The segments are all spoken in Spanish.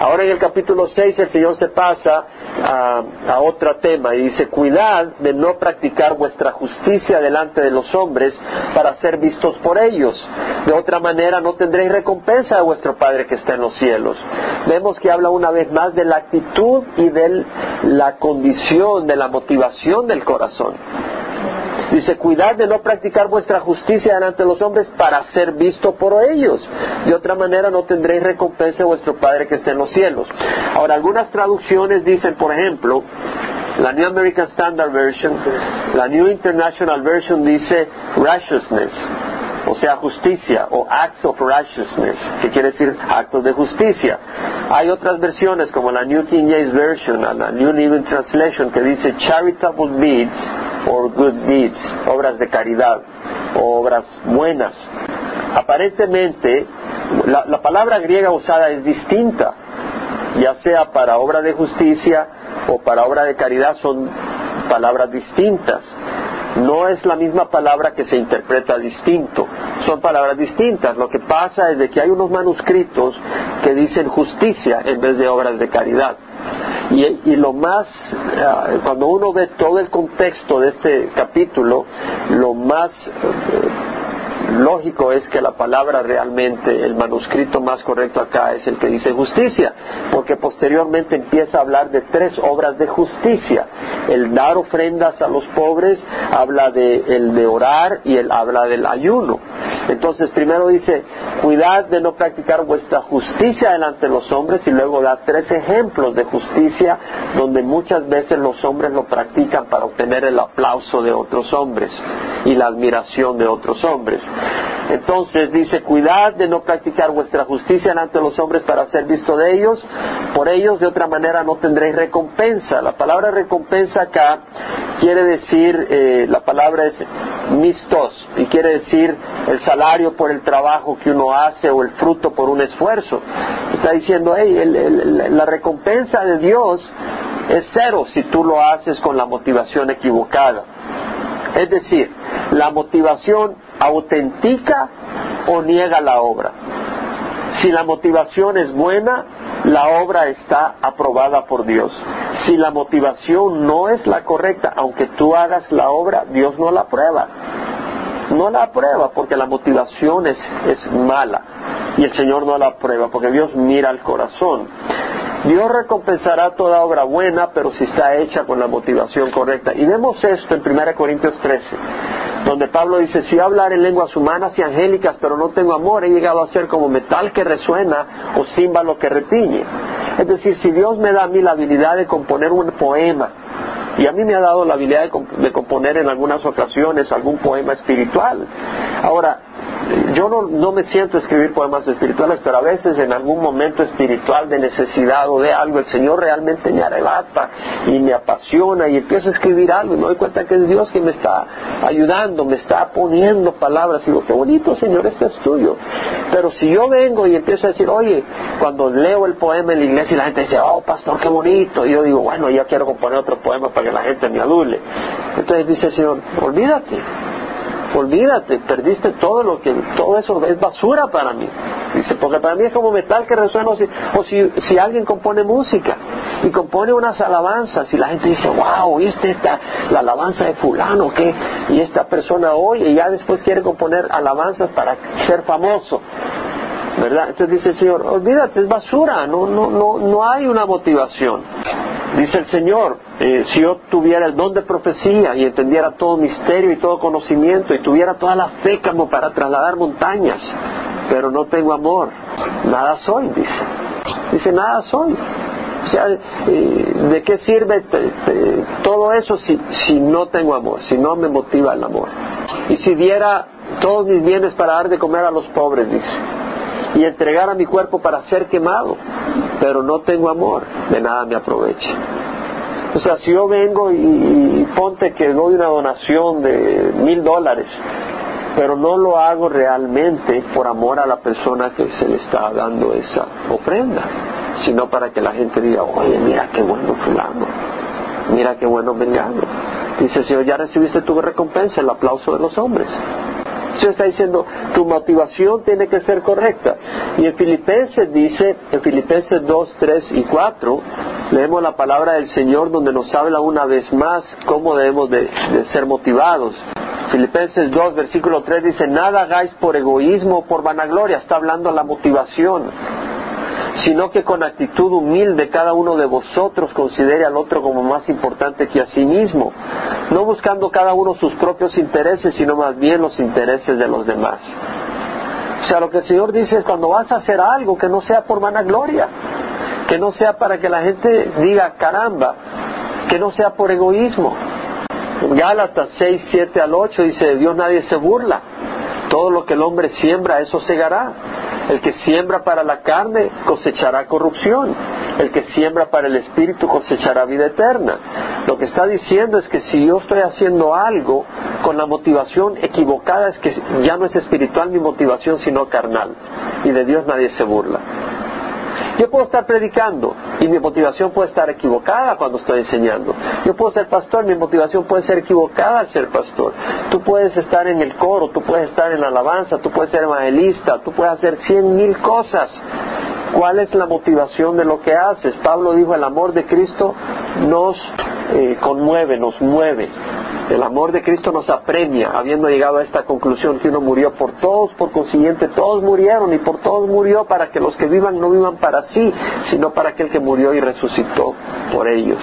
Ahora en el capítulo 6 el Señor se pasa a, a, otro tema y dice, cuidad de no practicar vuestra justicia delante de los hombres para ser vistos por ellos. De otra manera no tendréis recompensa de vuestro Padre que está en los cielos. Vemos que habla una vez más de la actitud y de la condición, de la motivación del corazón. Dice, cuidad de no practicar vuestra justicia delante de los hombres para ser visto por ellos. De otra manera no tendréis recompensa de vuestro Padre que está en los cielos. Ahora, algunas traducciones dicen, por ejemplo, la New American Standard Version, la New International Version dice righteousness, o sea, justicia, o acts of righteousness, que quiere decir actos de justicia. Hay otras versiones como la New King James Version, la New Living Translation, que dice charitable deeds or good deeds, obras de caridad o obras buenas. Aparentemente, la palabra griega usada es distinta, ya sea para obra de justicia o para obra de caridad, son palabras distintas no es la misma palabra que se interpreta distinto, son palabras distintas. Lo que pasa es de que hay unos manuscritos que dicen justicia en vez de obras de caridad. Y, lo más, cuando uno ve todo el contexto de este capítulo, lo más lógico es que la palabra realmente, el manuscrito más correcto acá es el que dice justicia, porque posteriormente empieza a hablar de tres obras de justicia. El dar ofrendas a los pobres, habla de el de orar y él habla del ayuno. Entonces primero dice, cuidad de no practicar vuestra justicia delante de los hombres y luego da tres ejemplos de justicia donde muchas veces los hombres lo practican para obtener el aplauso de otros hombres y la admiración de otros hombres. Entonces dice, cuidad de no practicar vuestra justicia delante de los hombres para ser visto de ellos, por ellos de otra manera no tendréis recompensa. La palabra recompensa acá quiere decir, eh, la palabra es mistos, y quiere decir el salario por el trabajo que uno hace o el fruto por un esfuerzo. Está diciendo, hey, la recompensa de Dios es cero si tú lo haces con la motivación equivocada. Es decir, la motivación autentica o niega la obra. Si la motivación es buena, la obra está aprobada por Dios. Si la motivación no es la correcta, aunque tú hagas la obra, Dios no la aprueba. No la aprueba porque la motivación es, es mala y el Señor no la aprueba porque Dios mira al corazón. Dios recompensará toda obra buena, pero si está hecha con la motivación correcta. Y vemos esto en 1 Corintios 13, donde Pablo dice, si hablar en lenguas humanas y angélicas, pero no tengo amor, he llegado a ser como metal que resuena o címbalo que retiñe. Es decir, si Dios me da a mí la habilidad de componer un poema, y a mí me ha dado la habilidad de, componer en algunas ocasiones algún poema espiritual. Ahora, yo no, me siento a escribir poemas espirituales, pero a veces en algún momento espiritual de necesidad o de algo, el Señor realmente me arrebata y me apasiona y empiezo a escribir algo y me doy cuenta que es Dios que me está ayudando, me está poniendo palabras y digo, qué bonito Señor, esto es tuyo. Pero si yo vengo y empiezo a decir, oye, cuando leo el poema en la iglesia y la gente dice, oh pastor, qué bonito, y yo digo, bueno, ya quiero componer otro poema para que la gente me adule. Entonces dice el Señor, olvídate olvídate, perdiste todo lo que, todo eso es basura para mí. Dice, porque para mí es como metal que resuena, o si, o si, si alguien compone música y compone unas alabanzas y la gente dice, wow, ¿viste esta, la alabanza de fulano, qué? Y esta persona oye y ya después quiere componer alabanzas para ser famoso. ¿Verdad? Entonces dice el Señor, olvídate, es basura, no, no, no, no hay una motivación. Dice el Señor, eh, si yo tuviera el don de profecía y entendiera todo misterio y todo conocimiento y tuviera toda la fe como para trasladar montañas, pero no tengo amor, nada soy, dice. Dice, nada soy. O sea, eh, ¿de qué sirve todo eso si, si no tengo amor, si no me motiva el amor? Y si diera todos mis bienes para dar de comer a los pobres, dice y entregar a mi cuerpo para ser quemado, pero no tengo amor, de nada me aprovecha. O sea, si yo vengo y, ponte que doy una donación de mil dólares, pero no lo hago realmente por amor a la persona que se le está dando esa ofrenda, sino para que la gente diga, oye, mira qué bueno fulano, mira qué bueno vengano. Dice Señor, ya recibiste tu recompensa, el aplauso de los hombres. Dios está diciendo, tu motivación tiene que ser correcta. Y en Filipenses dice, en Filipenses 2, 3 y 4, leemos la palabra del Señor donde nos habla una vez más cómo debemos de, de ser motivados. Filipenses 2, versículo 3 dice, nada hagáis por egoísmo o por vanagloria, está hablando la motivación sino que con actitud humilde cada uno de vosotros considere al otro como más importante que a sí mismo, no buscando cada uno sus propios intereses, sino más bien los intereses de los demás. O sea, lo que el Señor dice es cuando vas a hacer algo que no sea por vanagloria, que no sea para que la gente diga caramba, que no sea por egoísmo. Gálatas 6, 7 al 8 dice, Dios nadie se burla, todo lo que el hombre siembra, eso segará. El que siembra para la carne cosechará corrupción. El que siembra para el espíritu cosechará vida eterna. Lo que está diciendo es que si yo estoy haciendo algo con la motivación equivocada es que ya no es espiritual mi motivación sino carnal. Y de Dios nadie se burla. Yo puedo estar predicando y mi motivación puede estar equivocada cuando estoy enseñando. Yo puedo ser pastor, mi motivación puede ser equivocada al ser pastor. Tú puedes estar en el coro, tú puedes estar en la alabanza, tú puedes ser evangelista, tú puedes hacer cien mil cosas. ¿Cuál es la motivación de lo que haces? Pablo dijo, el amor de Cristo nos eh, conmueve, nos mueve. El amor de Cristo nos apremia, habiendo llegado a esta conclusión que uno murió por todos, por consiguiente todos murieron y por todos murió para que los que vivan no vivan para sí, sino para aquel que murió y resucitó por ellos.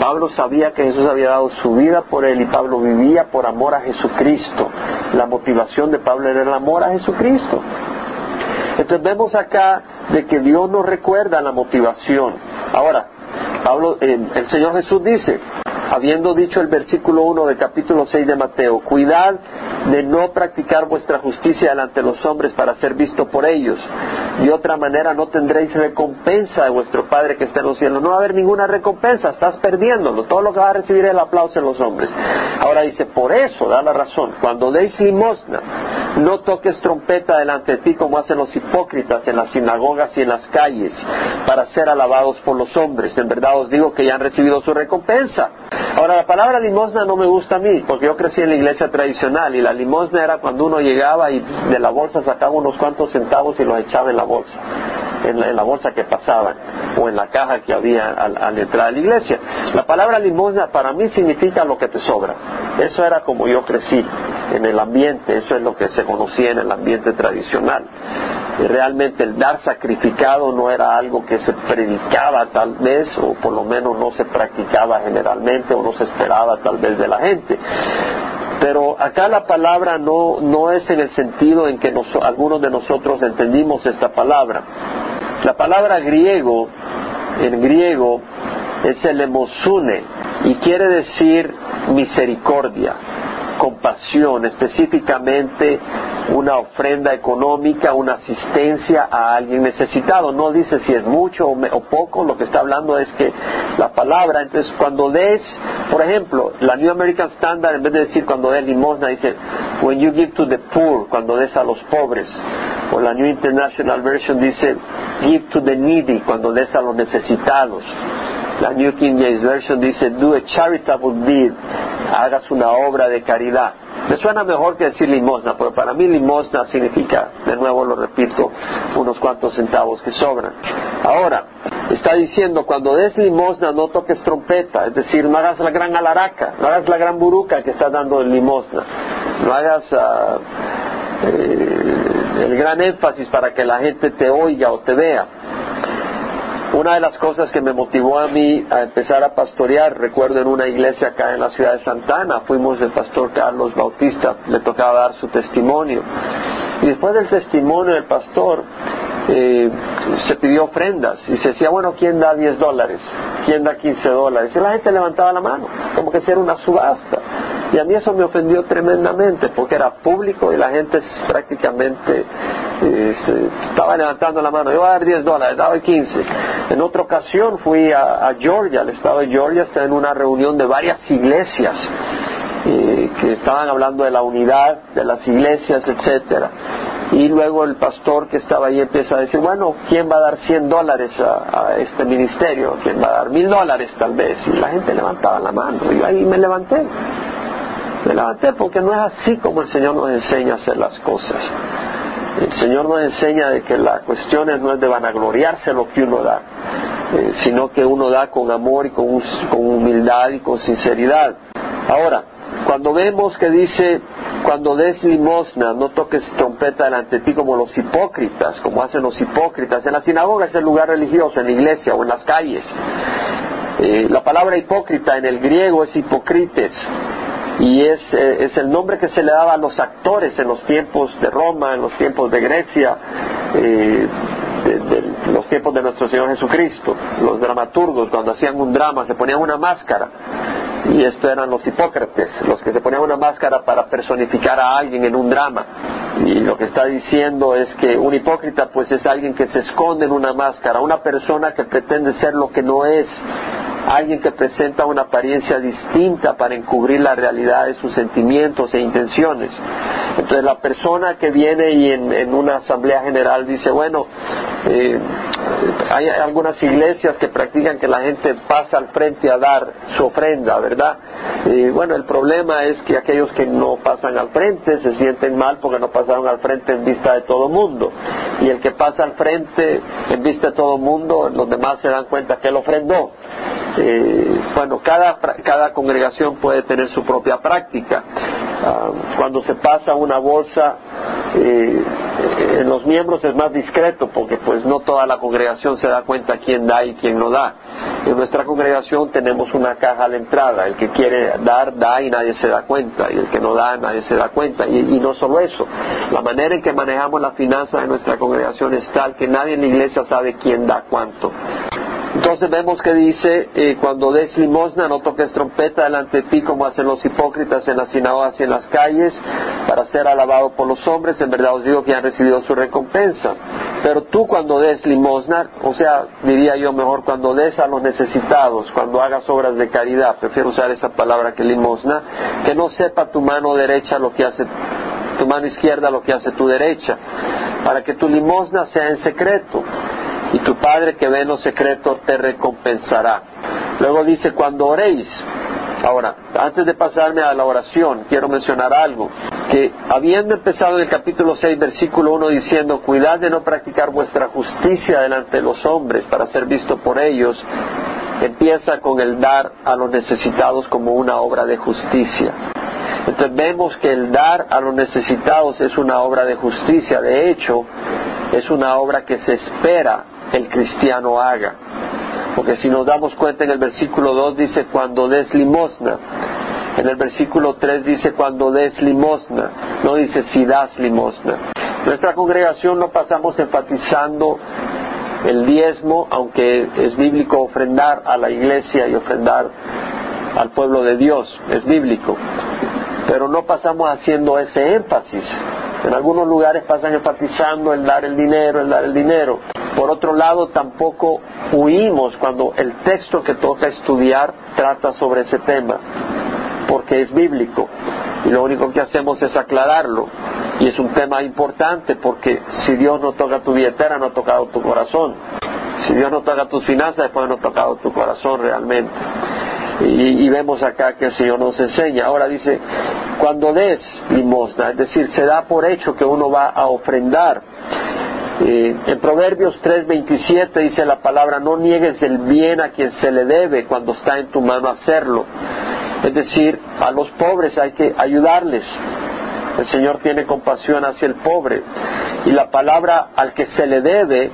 Pablo sabía que Jesús había dado su vida por él y Pablo vivía por amor a Jesucristo. La motivación de Pablo era el amor a Jesucristo. Entonces vemos acá de que Dios nos recuerda la motivación. Ahora, Pablo, el Señor Jesús dice, habiendo dicho el versículo 1 del capítulo 6 de Mateo, cuidad de no practicar vuestra justicia delante de los hombres para ser visto por ellos. De otra manera no tendréis recompensa de vuestro Padre que está en los cielos. No va a haber ninguna recompensa, estás perdiéndolo. Todo lo que va a recibir es el aplauso de los hombres. Ahora dice, por eso, da la razón, cuando deis limosna, no toques trompeta delante de ti como hacen los hipócritas en las sinagogas y en las calles, para ser alabados por los hombres. En verdad os digo que ya han recibido su recompensa. Ahora, la palabra limosna no me gusta a mí, porque yo crecí en la iglesia tradicional y la limosna era cuando uno llegaba y de la bolsa sacaba unos cuantos centavos y los echaba en la bolsa, en la, bolsa que pasaban o en la caja que había al, al, entrar a la iglesia. La palabra limosna para mí significa lo que te sobra. Eso era como yo crecí en el ambiente, eso es lo que se conocía en el ambiente tradicional. Realmente el dar sacrificado no era algo que se predicaba tal vez, o por lo menos no se practicaba generalmente, o no se esperaba tal vez de la gente. Pero acá la palabra no, no es en el sentido en que algunos de nosotros entendimos esta palabra. La palabra griego, en griego, es el emosune y quiere decir misericordia compasión, específicamente una ofrenda económica, una asistencia a alguien necesitado. No dice si es mucho o, poco, lo que está hablando es que la palabra, entonces cuando des, por ejemplo, la New American Standard, en vez de decir cuando des limosna, dice, when you give to the poor, cuando des a los pobres. O la New International Version dice, give to the needy, cuando des a los necesitados. La New King James Version dice, do a charitable deed, hagas una obra de caridad. Me suena mejor que decir limosna, pero para mí limosna significa, de nuevo lo repito, unos cuantos centavos que sobran. Ahora, está diciendo, cuando des limosna no toques trompeta, es decir, no hagas la gran alaraca, no hagas la gran buruca que está dando el limosna, no hagas eh, el gran énfasis para que la gente te oiga o te vea. Una de las cosas que me motivó a mí a empezar a pastorear, recuerdo en una iglesia acá en la ciudad de Santana, fuimos el pastor Carlos Bautista, le tocaba dar su testimonio. Y después del testimonio del pastor, eh, se pidió ofrendas y se decía, bueno, ¿quién da 10 dólares? ¿Quién da 15 dólares? Y la gente levantaba la mano, como que si era una subasta. Y a mí eso me ofendió tremendamente porque era público y la gente prácticamente eh, estaba levantando la mano. Yo voy a dar 10 dólares, daba 15. En otra ocasión fui a, Georgia, al estado de Georgia, estaba en una reunión de varias iglesias eh, que estaban hablando de la unidad de las iglesias, etcétera. Y luego el pastor que estaba ahí empieza a decir, bueno, ¿quién va a dar 100 dólares a, este ministerio? ¿Quién va a dar mil dólares tal vez? Y la gente levantaba la mano y ahí me levanté. Me levanté porque no es así como el Señor nos enseña a hacer las cosas. El Señor nos enseña de que la cuestión no es de vanagloriarse lo que uno da, eh, sino que uno da con amor y con, humildad y con sinceridad. Ahora, cuando vemos que dice, cuando des limosna, no toques trompeta delante de ti como los hipócritas, como hacen los hipócritas. En la sinagoga es el lugar religioso, en la iglesia o en las calles. Eh, la palabra hipócrita en el griego es hipocrites y es, eh, es, el nombre que se le daba a los actores en los tiempos de Roma, en los tiempos de Grecia, eh, de, los tiempos de nuestro Señor Jesucristo. Los dramaturgos cuando hacían un drama se ponían una máscara y esto eran los hipócrates, los que se ponían una máscara para personificar a alguien en un drama. Y lo que está diciendo es que un hipócrita pues es alguien que se esconde en una máscara, una persona que pretende ser lo que no es, alguien que presenta una apariencia distinta para encubrir la realidad de sus sentimientos e intenciones. Entonces la persona que viene y en, una asamblea general dice, bueno, eh, hay algunas iglesias que practican que la gente pasa al frente a dar su ofrenda, ¿verdad? Y bueno, el problema es que aquellos que no pasan al frente se sienten mal porque no pasaron al frente en vista de todo mundo. Y el que pasa al frente en vista de todo mundo, los demás se dan cuenta que él ofrendó. Eh, bueno, cada, cada congregación puede tener su propia práctica. Ah, cuando se pasa una bolsa eh, en los miembros es más discreto porque pues no toda la congregación se da cuenta quién da y quién no da. En nuestra congregación tenemos una caja a la entrada, el que quiere dar, da y nadie se da cuenta, y el que no da, nadie se da cuenta. Y, y no solo eso, la manera en que manejamos la finanza de nuestra congregación es tal que nadie en la iglesia sabe quién da cuánto. Entonces vemos que dice, eh, cuando des limosna no toques trompeta delante de ti como hacen los hipócritas en las sinagogas y en las calles para ser alabado por los hombres, en verdad os digo que han recibido su recompensa. Pero tú cuando des limosna, o sea, diría yo mejor cuando des a los necesitados, cuando hagas obras de caridad, prefiero usar esa palabra que limosna, que no sepa tu mano derecha lo que hace tu mano izquierda lo que hace tu derecha, para que tu limosna sea en secreto y tu Padre que ve en los secretos te recompensará. Luego dice, cuando oréis, ahora, antes de pasarme a la oración, quiero mencionar algo, que habiendo empezado en el capítulo 6, versículo 1, diciendo, cuidad de no practicar vuestra justicia delante de los hombres para ser visto por ellos, empieza con el dar a los necesitados como una obra de justicia. Entonces vemos que el dar a los necesitados es una obra de justicia, de hecho, es una obra que se espera el cristiano haga. Porque si nos damos cuenta en el versículo 2 dice cuando des limosna. En el versículo 3 dice cuando des limosna. No dice si das limosna. Nuestra congregación no pasamos enfatizando el diezmo, aunque es bíblico ofrendar a la iglesia y ofrendar al pueblo de Dios, es bíblico. Pero no pasamos haciendo ese énfasis. En algunos lugares pasan enfatizando el dar el dinero, el dar el dinero. Por otro lado, tampoco huimos cuando el texto que toca estudiar trata sobre ese tema, porque es bíblico. Y lo único que hacemos es aclararlo. Y es un tema importante porque si Dios no toca tu billetera, no ha tocado tu corazón. Si Dios no toca tus finanzas, después no ha tocado tu corazón realmente. Y, vemos acá que el Señor nos enseña. Ahora dice, cuando des limosna, es decir, se da por hecho que uno va a ofrendar. Eh, en Proverbios 3:27 dice la palabra, no niegues el bien a quien se le debe cuando está en tu mano hacerlo. Es decir, a los pobres hay que ayudarles. El Señor tiene compasión hacia el pobre. Y la palabra al que se le debe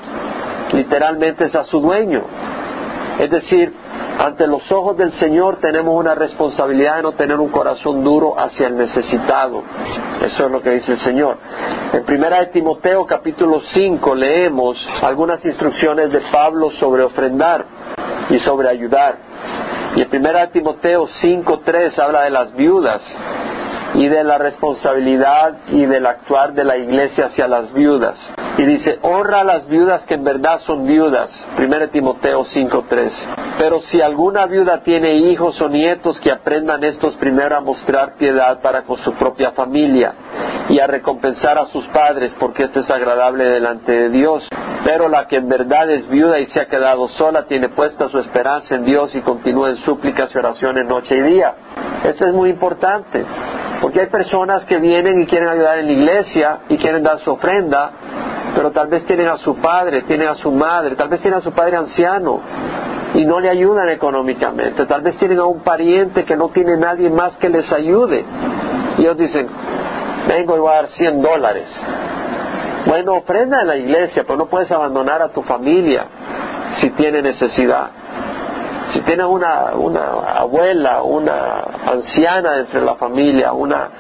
literalmente es a su dueño. Es decir, ante los ojos del Señor tenemos una responsabilidad de no tener un corazón duro hacia el necesitado. Eso es lo que dice el Señor. En primera de Timoteo capítulo 5 leemos algunas instrucciones de Pablo sobre ofrendar y sobre ayudar. Y en primera de Timoteo 5.3 habla de las viudas y de la responsabilidad y del actuar de la iglesia hacia las viudas. Y dice, honra a las viudas que en verdad son viudas. 1 Timoteo 5.3. Pero si alguna viuda tiene hijos o nietos, que aprendan estos primero a mostrar piedad para con su propia familia y a recompensar a sus padres, porque esto es agradable delante de Dios. Pero la que en verdad es viuda y se ha quedado sola, tiene puesta su esperanza en Dios y continúa en súplicas y oraciones noche y día. Esto es muy importante. Porque hay personas que vienen y quieren ayudar en la iglesia y quieren dar su ofrenda, pero tal vez tienen a su padre, tienen a su madre, tal vez tienen a su padre anciano y no le ayudan económicamente, tal vez tienen a un pariente que no tiene nadie más que les ayude. Y ellos dicen, vengo y voy a dar 100 dólares. Bueno, ofrenda en la iglesia, pero no puedes abandonar a tu familia si tiene necesidad. Si tienes una, una abuela, una anciana entre la familia, una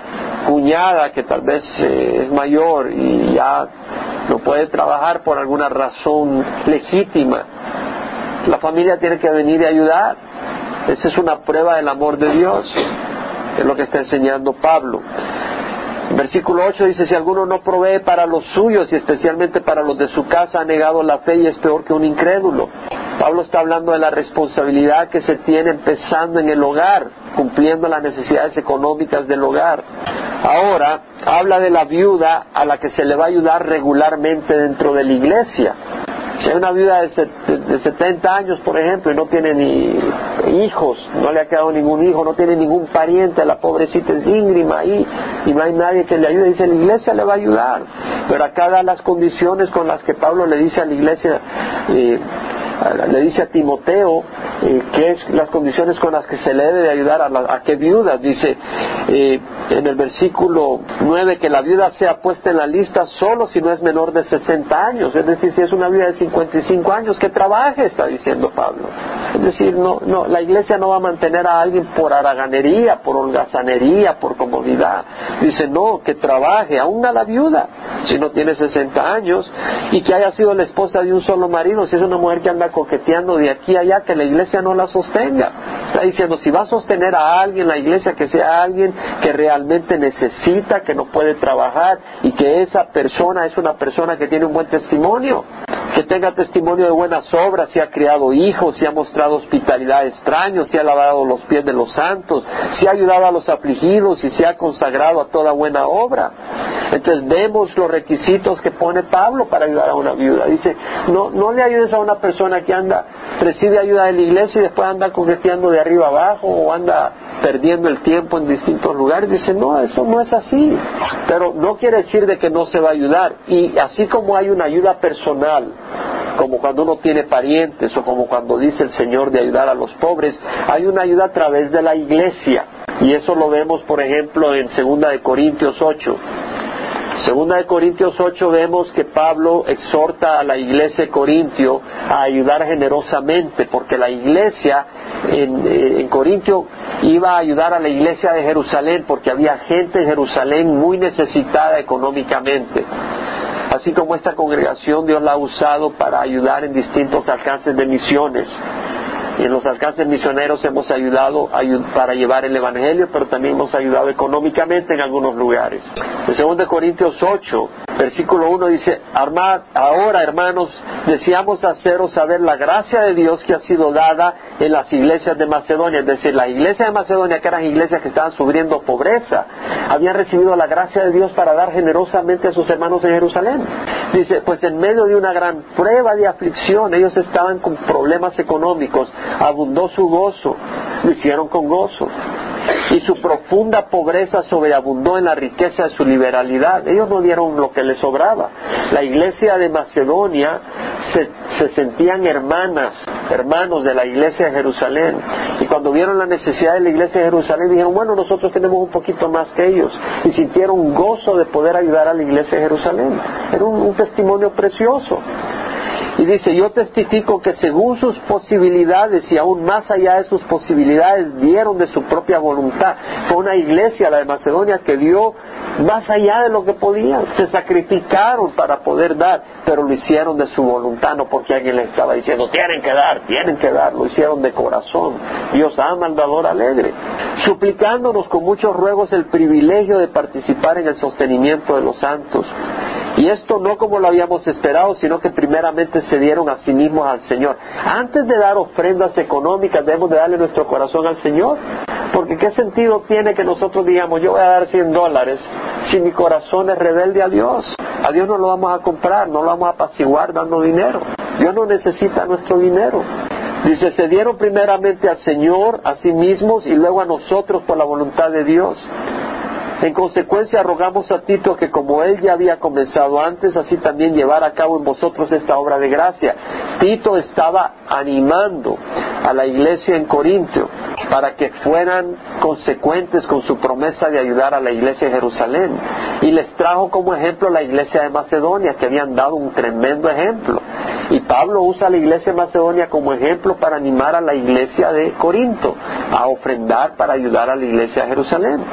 cuñada que tal vez eh, es mayor y ya no puede trabajar por alguna razón legítima, la familia tiene que venir y ayudar. Esa es una prueba del amor de Dios, es lo que está enseñando Pablo. Versículo 8 dice, si alguno no provee para los suyos y especialmente para los de su casa, ha negado la fe y es peor que un incrédulo. Pablo está hablando de la responsabilidad que se tiene empezando en el hogar, cumpliendo las necesidades económicas del hogar. Ahora habla de la viuda a la que se le va a ayudar regularmente dentro de la iglesia. Si hay una viuda de, 70 años, por ejemplo, y no tiene ni hijos, no le ha quedado ningún hijo, no tiene ningún pariente, la pobrecita es íngrima ahí, y no hay nadie que le ayude, dice, la iglesia le va a ayudar. Pero acá da las condiciones con las que Pablo le dice a la iglesia, eh, le dice a Timoteo eh, que es las condiciones con las que se le debe de ayudar a, a qué viudas. Dice eh, en el versículo 9 que la viuda sea puesta en la lista solo si no es menor de 60 años. Es decir, si es una viuda de 55 años, que trabaje, está diciendo Pablo. Es decir, no, no, la iglesia no va a mantener a alguien por haraganería, por holgazanería, por comodidad. Dice, no, que trabaje, aún a la viuda, si no tiene 60 años, y que haya sido la esposa de un solo marido, si es una mujer que anda coqueteando de aquí a allá, que la iglesia no la sostenga. Está diciendo, si va a sostener a alguien la iglesia, que sea alguien que realmente necesita, que no puede trabajar y que esa persona es una persona que tiene un buen testimonio, que tenga testimonio de buenas obras, si ha criado hijos, si ha mostrado hospitalidad extraños, si ha lavado los pies de los santos, si ha ayudado a los afligidos y se ha consagrado a toda buena obra. Entonces vemos los requisitos que pone Pablo para ayudar a una viuda. Dice, no, no le ayudes a una persona que anda, recibe ayuda de la iglesia y después anda coqueteando de arriba abajo o anda perdiendo el tiempo en distintos lugares. Dice, no, eso no es así. Pero no quiere decir de que no se va a ayudar. Y así como hay una ayuda personal, como cuando uno tiene parientes o como cuando dice el Señor de ayudar a los pobres, hay una ayuda a través de la iglesia. Y eso lo vemos, por ejemplo, en 2 de Corintios 8. Segunda de Corintios 8 vemos que Pablo exhorta a la iglesia de Corintio a ayudar generosamente, porque la iglesia en, eh, en, Corintio iba a ayudar a la iglesia de Jerusalén, porque había gente en Jerusalén muy necesitada económicamente. Así como esta congregación Dios la ha usado para ayudar en distintos alcances de misiones y en los alcances misioneros hemos ayudado para llevar el Evangelio, pero también hemos ayudado económicamente en algunos lugares. En 2 Corintios 8, versículo 1 dice, Armad, ahora hermanos, deseamos haceros saber la gracia de Dios que ha sido dada en las iglesias de Macedonia. Es decir, las iglesias de Macedonia, que eran iglesias que estaban sufriendo pobreza, habían recibido la gracia de Dios para dar generosamente a sus hermanos en Jerusalén. Dice, pues en medio de una gran prueba de aflicción, ellos estaban con problemas económicos, abundó su gozo, lo hicieron con gozo. Y su profunda pobreza sobreabundó en la riqueza de su liberalidad. Ellos no dieron lo que les sobraba. La iglesia de Macedonia se, se sentían hermanas, hermanos de la iglesia de Jerusalén. Y cuando vieron la necesidad de la iglesia de Jerusalén, dijeron, bueno, nosotros tenemos un poquito más que ellos. Y sintieron gozo de poder ayudar a la iglesia de Jerusalén. Era un testimonio precioso. Y dice, yo testifico que según sus posibilidades y aún más allá de sus posibilidades dieron de su propia voluntad. Fue una iglesia, la de Macedonia, que dio más allá de lo que podían. Se sacrificaron para poder dar, pero lo hicieron de su voluntad, no porque alguien les estaba diciendo, tienen que dar, tienen que dar. Lo hicieron de corazón. Dios ama al dador alegre. Suplicándonos con muchos ruegos el privilegio de participar en el sostenimiento de los santos. Y esto no como lo habíamos esperado, sino que primeramente se dieron a sí mismos al Señor. Antes de dar ofrendas económicas debemos de darle nuestro corazón al Señor. Porque qué sentido tiene que nosotros digamos, yo voy a dar 100 dólares si mi corazón es rebelde a Dios. A Dios no lo vamos a comprar, no lo vamos a apaciguar dando dinero. Dios no necesita nuestro dinero. Dice, se dieron primeramente al Señor, a sí mismos y luego a nosotros por la voluntad de Dios. En consecuencia, rogamos a Tito que como él ya había comenzado antes, así también llevar a cabo en vosotros esta obra de gracia. Tito estaba animando a la iglesia en Corintio para que fueran consecuentes con su promesa de ayudar a la iglesia de Jerusalén. Y les trajo como ejemplo la iglesia de Macedonia, que habían dado un tremendo ejemplo. Y Pablo usa la iglesia de Macedonia como ejemplo para animar a la iglesia de Corinto a ofrendar para ayudar a la iglesia de Jerusalén.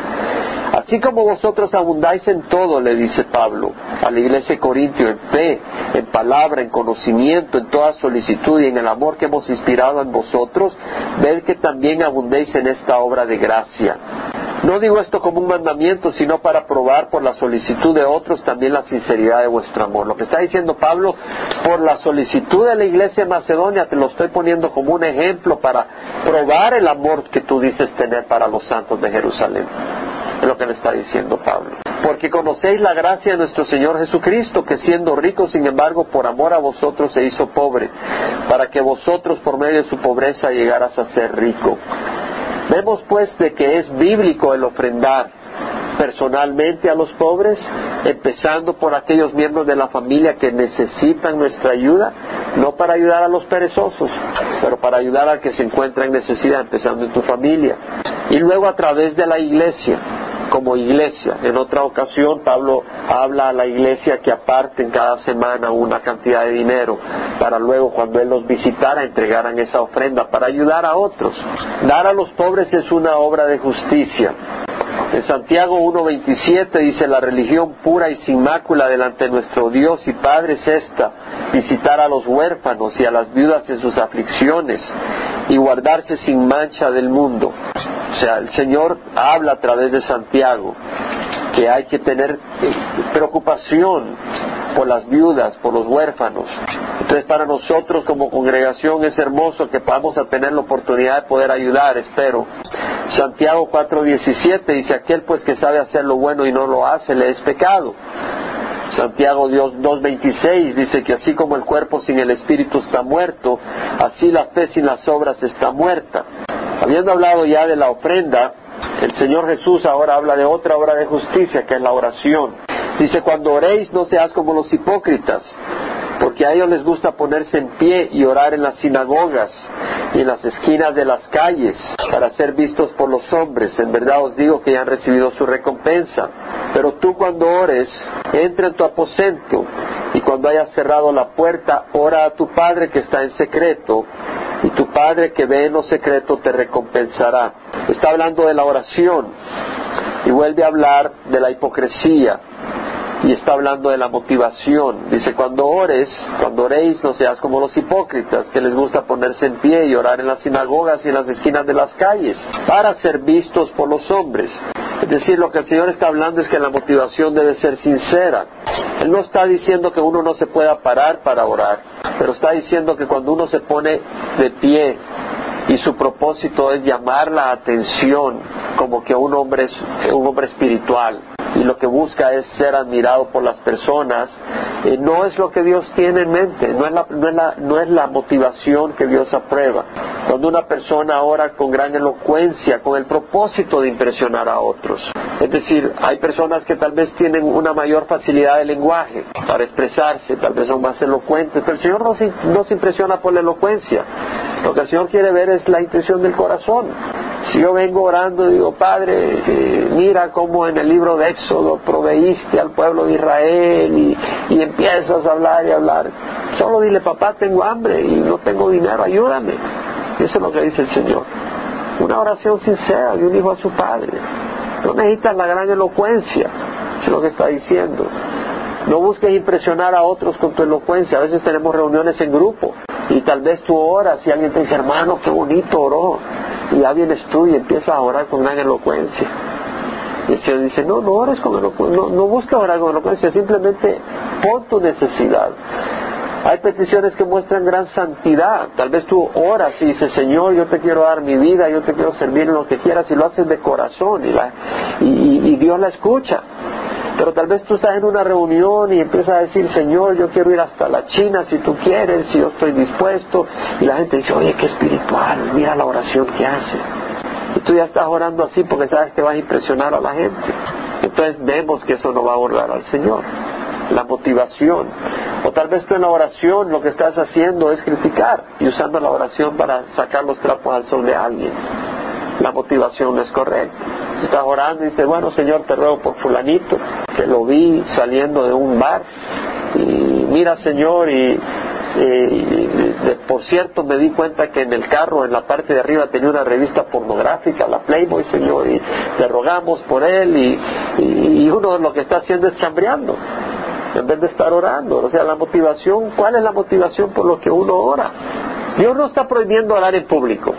Así como vosotros abundáis en todo, le dice Pablo a la iglesia de Corintio, en fe, en palabra, en conocimiento, en toda solicitud y en el amor que hemos inspirado en vosotros, ved que también abundéis en esta obra de gracia. No digo esto como un mandamiento, sino para probar por la solicitud de otros también la sinceridad de vuestro amor. Lo que está diciendo Pablo, por la solicitud de la iglesia de Macedonia, te lo estoy poniendo como un ejemplo para probar el amor que tú dices tener para los santos de Jerusalén. Lo que le está diciendo Pablo. Porque conocéis la gracia de nuestro Señor Jesucristo, que siendo rico, sin embargo, por amor a vosotros se hizo pobre, para que vosotros por medio de su pobreza llegaras a ser rico. Vemos pues de que es bíblico el ofrendar personalmente a los pobres, empezando por aquellos miembros de la familia que necesitan nuestra ayuda, no para ayudar a los perezosos, pero para ayudar al que se encuentra en necesidad, empezando en tu familia. Y luego a través de la iglesia, como iglesia. En otra ocasión Pablo habla a la iglesia que aparten cada semana una cantidad de dinero para luego cuando él los visitara entregaran esa ofrenda para ayudar a otros. Dar a los pobres es una obra de justicia. En Santiago 1.27 dice, la religión pura y sin mácula delante de nuestro Dios y Padre es esta, visitar a los huérfanos y a las viudas en sus aflicciones y guardarse sin mancha del mundo. O sea, el Señor habla a través de Santiago que hay que tener eh, preocupación por las viudas, por los huérfanos. Entonces para nosotros como congregación es hermoso que podamos tener la oportunidad de poder ayudar, espero. Santiago 4:17 dice, aquel pues que sabe hacer lo bueno y no lo hace, le es pecado. Santiago 2.26 dice que así como el cuerpo sin el espíritu está muerto, así la fe sin las obras está muerta. Habiendo hablado ya de la ofrenda, el Señor Jesús ahora habla de otra obra de justicia, que es la oración. Dice, cuando oréis no seas como los hipócritas, porque a ellos les gusta ponerse en pie y orar en las sinagogas y en las esquinas de las calles para ser vistos por los hombres. En verdad os digo que ya han recibido su recompensa. Pero tú cuando ores, entra en tu aposento y cuando hayas cerrado la puerta, ora a tu Padre que está en secreto y tu Padre que ve en lo secreto te recompensará. Está hablando de la oración y vuelve a hablar de la hipocresía y está hablando de la motivación. Dice, cuando ores, cuando oréis, no seas como los hipócritas, que les gusta ponerse en pie y orar en las sinagogas y en las esquinas de las calles, para ser vistos por los hombres. Es decir, lo que el Señor está hablando es que la motivación debe ser sincera. Él no está diciendo que uno no se pueda parar para orar, pero está diciendo que cuando uno se pone de pie y su propósito es llamar la atención como que un hombre un hombre espiritual, lo que busca es ser admirado por las personas, eh, no es lo que Dios tiene en mente, no es, la, no, es la, no es la motivación que Dios aprueba. Cuando una persona ora con gran elocuencia, con el propósito de impresionar a otros. Es decir, hay personas que tal vez tienen una mayor facilidad de lenguaje para expresarse, tal vez son más elocuentes, pero el Señor no se, no se impresiona por la elocuencia. Lo que el Señor quiere ver es la intención del corazón. Si yo vengo orando y digo, Padre, eh, mira cómo en el libro de Éxodo proveíste al pueblo de Israel y, y, empiezas a hablar y hablar, solo dile, papá, tengo hambre y no tengo dinero, ayúdame. Eso es lo que dice el Señor. Una oración sincera de un hijo a su padre. No necesitas la gran elocuencia, es lo que está diciendo. No busques impresionar a otros con tu elocuencia. A veces tenemos reuniones en grupo y tal vez tú oras y alguien te dice, hermano, qué bonito oró. Y ya vienes tú y empiezas a orar con gran elocuencia. Y el Señor dice, no, no ores con elocuencia, no, no busques orar con elocuencia, simplemente pon tu necesidad. Hay peticiones que muestran gran santidad. Tal vez tú oras y dices, Señor, yo te quiero dar mi vida, yo te quiero servir en lo que quieras y lo haces de corazón y, la, y, y Dios la escucha. Pero tal vez tú estás en una reunión y empiezas a decir, Señor, yo quiero ir hasta la China si tú quieres, si yo estoy dispuesto. Y la gente dice, oye, qué espiritual, mira la oración que hace. Y tú ya estás orando así porque sabes que vas a impresionar a la gente. Entonces vemos que eso no va a honrar al Señor. La motivación. O tal vez tú en la oración lo que estás haciendo es criticar y usando la oración para sacar los trapos al sol de alguien. La motivación no es correcta. Estás orando y dices, bueno Señor, te ruego por fulanito, que lo vi saliendo de un bar. Y mira Señor, y eh, por cierto, me di cuenta que en el carro, en la parte de arriba, tenía una revista pornográfica, la Playboy, Señor, y le rogamos por él, y, y uno lo que está haciendo es chambreando, en vez de estar orando. O sea, la motivación, ¿cuál es la motivación por lo que uno ora? Dios no está prohibiendo orar en público.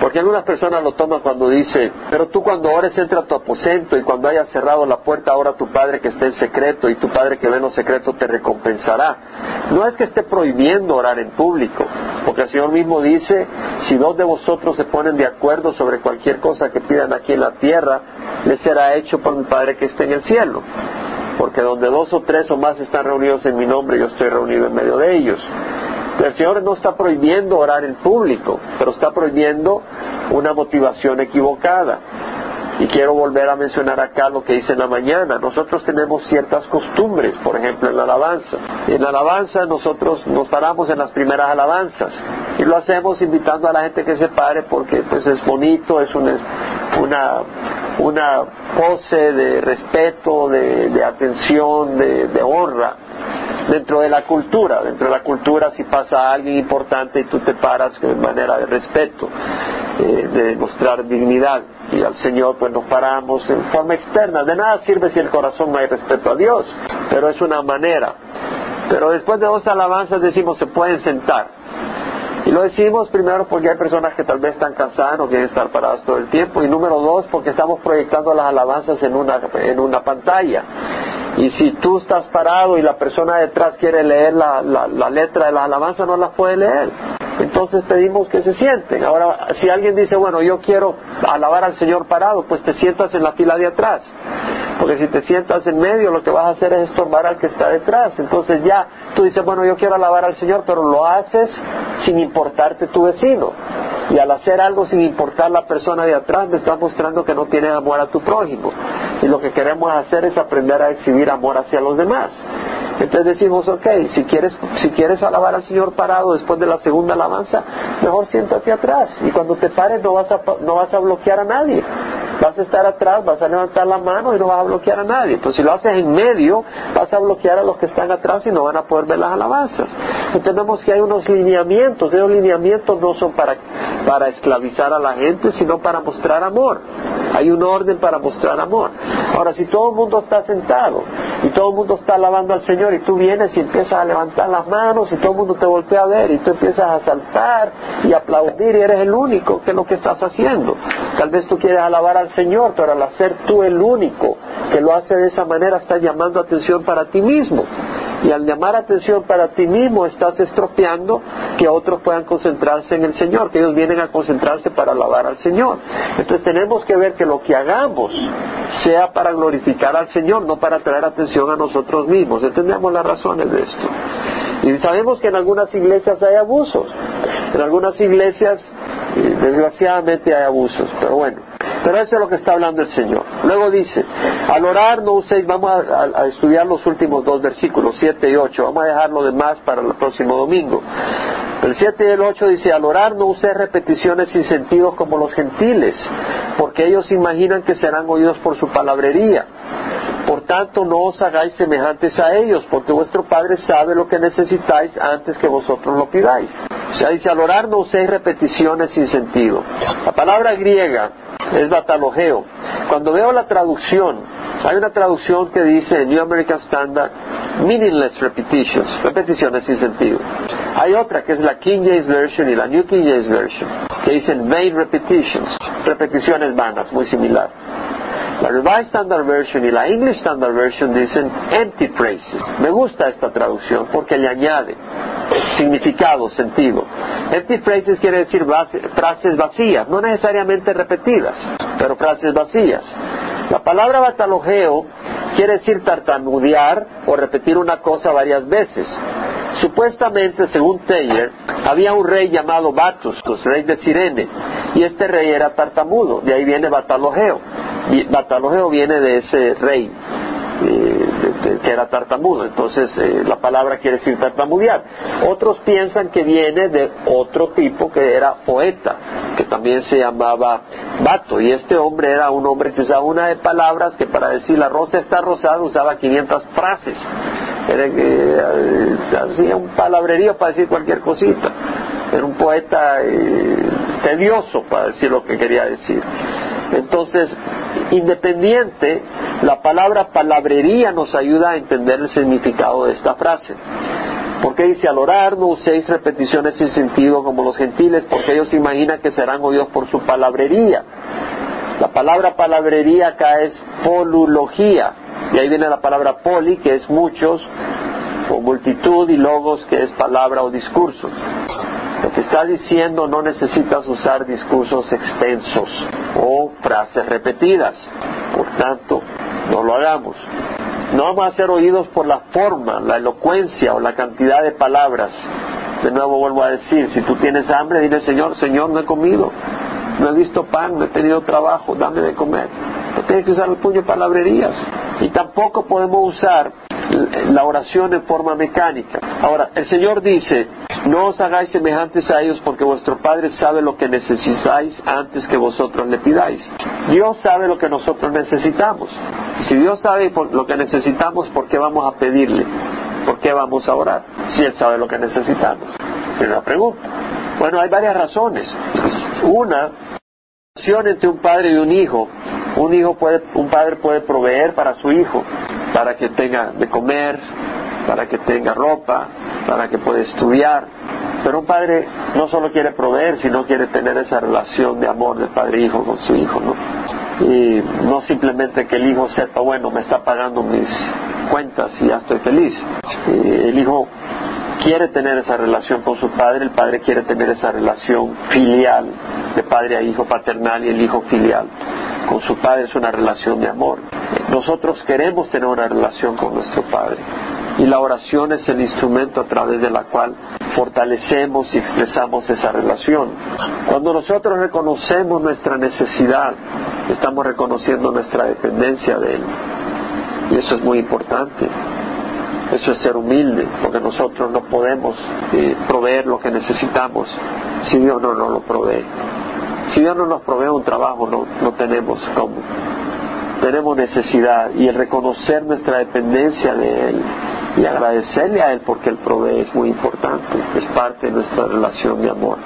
Porque algunas personas lo toman cuando dice, pero tú cuando ores entra a tu aposento y cuando hayas cerrado la puerta ahora tu Padre que está en secreto y tu Padre que ve en lo secreto te recompensará. No es que esté prohibiendo orar en público, porque el Señor mismo dice, si dos de vosotros se ponen de acuerdo sobre cualquier cosa que pidan aquí en la tierra, les será hecho por mi Padre que está en el cielo. Porque donde dos o tres o más están reunidos en mi nombre, yo estoy reunido en medio de ellos. El Señor no está prohibiendo orar en público, pero está prohibiendo una motivación equivocada. Y quiero volver a mencionar acá lo que dice en la mañana. Nosotros tenemos ciertas costumbres, por ejemplo, en la alabanza. En la alabanza nosotros nos paramos en las primeras alabanzas y lo hacemos invitando a la gente que se pare porque pues es bonito, es una, una pose de respeto, de, atención, de honra dentro de la cultura. Dentro de la cultura si pasa alguien importante y tú te paras de manera de respeto, eh, de mostrar dignidad. Y al Señor pues nos paramos en forma externa. De nada sirve si el corazón no hay respeto a Dios, pero es una manera. Pero después de dos alabanzas decimos se pueden sentar. Y lo decimos primero porque hay personas que tal vez están cansadas, no quieren estar paradas todo el tiempo. Y número dos, porque estamos proyectando las alabanzas en una, en una pantalla. Y si tú estás parado y la persona detrás quiere leer la, la, letra de la alabanza, no la puede leer. Entonces pedimos que se sienten. Ahora, si alguien dice, bueno, yo quiero alabar al Señor parado, pues te sientas en la fila de atrás. Porque si te sientas en medio, lo que vas a hacer es estorbar al que está detrás. Entonces ya tú dices, bueno, yo quiero alabar al Señor, pero lo haces sin importarte tu vecino. Y al hacer algo sin importar la persona de atrás, me estás mostrando que no tienes amor a tu prójimo. Y lo que queremos hacer es aprender a exhibir amor hacia los demás. Entonces decimos, ok, si quieres, si quieres alabar al Señor parado después de la segunda alabanza, mejor siéntate atrás. Y cuando te pares no vas a, no vas a bloquear a nadie. Vas a estar atrás, vas a levantar la mano y no vas a bloquear a nadie. Entonces si lo haces en medio, vas a bloquear a los que están atrás y no van a poder ver las alabanzas. Entendemos que hay unos lineamientos. Esos lineamientos no son para, para esclavizar a la gente, sino para mostrar amor. Hay un orden para mostrar amor. Ahora, si todo el mundo está sentado y todo el mundo está alabando al Señor y tú vienes y empiezas a levantar las manos y todo el mundo te voltea a ver y tú empiezas a saltar y aplaudir y eres el único, que es lo que estás haciendo? Tal vez tú quieres alabar al Señor, pero al ser tú el único que lo hace de esa manera, estás llamando atención para ti mismo. Y al llamar atención para ti mismo, estás estropeando que otros puedan concentrarse en el Señor, que ellos vienen a concentrarse para alabar al Señor. Entonces tenemos que ver que lo que hagamos sea para glorificar al Señor, no para traer atención a nosotros mismos. Entendemos las razones de esto. Y sabemos que en algunas iglesias hay abusos. En algunas iglesias, eh, desgraciadamente, hay abusos. Pero bueno, pero eso es lo que está hablando el Señor. Luego dice, al orar no uséis, vamos a, estudiar los últimos dos versículos, 7 y 8, vamos a dejarlo de más para el próximo domingo. El 7 y el 8 dice, al orar no uséis repeticiones sin sentido como los gentiles, porque ellos imaginan que serán oídos por su palabrería. Por tanto, no os hagáis semejantes a ellos, porque vuestro Padre sabe lo que necesitáis antes que vosotros lo pidáis. O sea, dice, al orar no uséis repeticiones sin sentido. La palabra griega es batalogeo. Cuando veo la traducción, hay una traducción que dice New American Standard, meaningless repetitions, repeticiones sin sentido. Hay otra que es la King James Version y la New King James Version, que dicen vain repetitions, repeticiones vanas, muy similar. La Revised Standard Version y la English Standard Version dicen empty phrases. Me gusta esta traducción porque le añade significado, sentido. Empty phrases quiere decir frases vacías, no necesariamente repetidas, pero frases vacías. La palabra batalogeo quiere decir tartamudear o repetir una cosa varias veces. Supuestamente, según Taylor, había un rey llamado Batus, rey de Sirene, y este rey era tartamudo, de ahí viene batalogeo. Batalogeo viene de ese rey eh, que era tartamudo. Entonces eh, la palabra quiere decir tartamudear. Otros piensan que viene de otro tipo que era poeta, que también se llamaba Bato. Y este hombre era un hombre que usaba una de palabras que para decir la rosa está rosada usaba 500 frases. Era eh, hacía un palabrerío para decir cualquier cosita. Era un poeta tedioso para decir lo que quería decir. Entonces, independiente, la palabra palabrería nos ayuda a entender el significado de esta frase. Porque dice, al orar no uséis repeticiones sin sentido como los gentiles, porque ellos imaginan que serán oídos por su palabrería. La palabra palabrería acá es polulogía, y ahí viene la palabra poli, que es muchos, o multitud, y logos, que es palabra o discurso. Lo que está diciendo no necesitas usar discursos extensos o frases repetidas. Por tanto, no lo hagamos. No vamos a ser oídos por la forma, la elocuencia o la cantidad de palabras. De nuevo vuelvo a decir, si tú tienes hambre, dile Señor, Señor, no he comido, no he visto pan, no he tenido trabajo, dame de comer. No tienes que usar el puño palabrerías. Y tampoco podemos usar la oración en forma mecánica. Ahora, el Señor dice, no os hagáis semejantes a ellos porque vuestro Padre sabe lo que necesitáis antes que vosotros le pidáis. Dios sabe lo que nosotros necesitamos. Si Dios sabe lo que necesitamos, ¿por qué vamos a pedirle? ¿Por qué vamos a orar? Si Él sabe lo que necesitamos. una pregunta. Bueno, hay varias razones. Una, relación entre un padre y un hijo. Un hijo puede, un padre puede proveer para su hijo para que tenga de comer, para que tenga ropa, para que pueda estudiar. Pero un padre no solo quiere proveer, sino quiere tener esa relación de amor de padre e con su hijo, ¿no? Y no simplemente que el hijo sepa, bueno, me está pagando mis cuentas y ya estoy feliz. el hijo quiere tener esa relación con su padre, el padre quiere tener esa relación filial, de padre a hijo paternal y el hijo filial. Con su padre es una relación de amor. Nosotros queremos tener una relación con nuestro Padre. Y la oración es el instrumento a través de la cual fortalecemos y expresamos esa relación. Cuando nosotros reconocemos nuestra necesidad, estamos reconociendo nuestra dependencia de Él. Y eso es muy importante. Eso es ser humilde, porque nosotros no podemos eh, proveer lo que necesitamos si Dios no nos lo provee. Si Dios no nos provee un trabajo, no, no tenemos cómo tenemos necesidad y el reconocer nuestra dependencia de Él y agradecerle a Él porque Él provee es muy importante, es parte de nuestra relación de amor.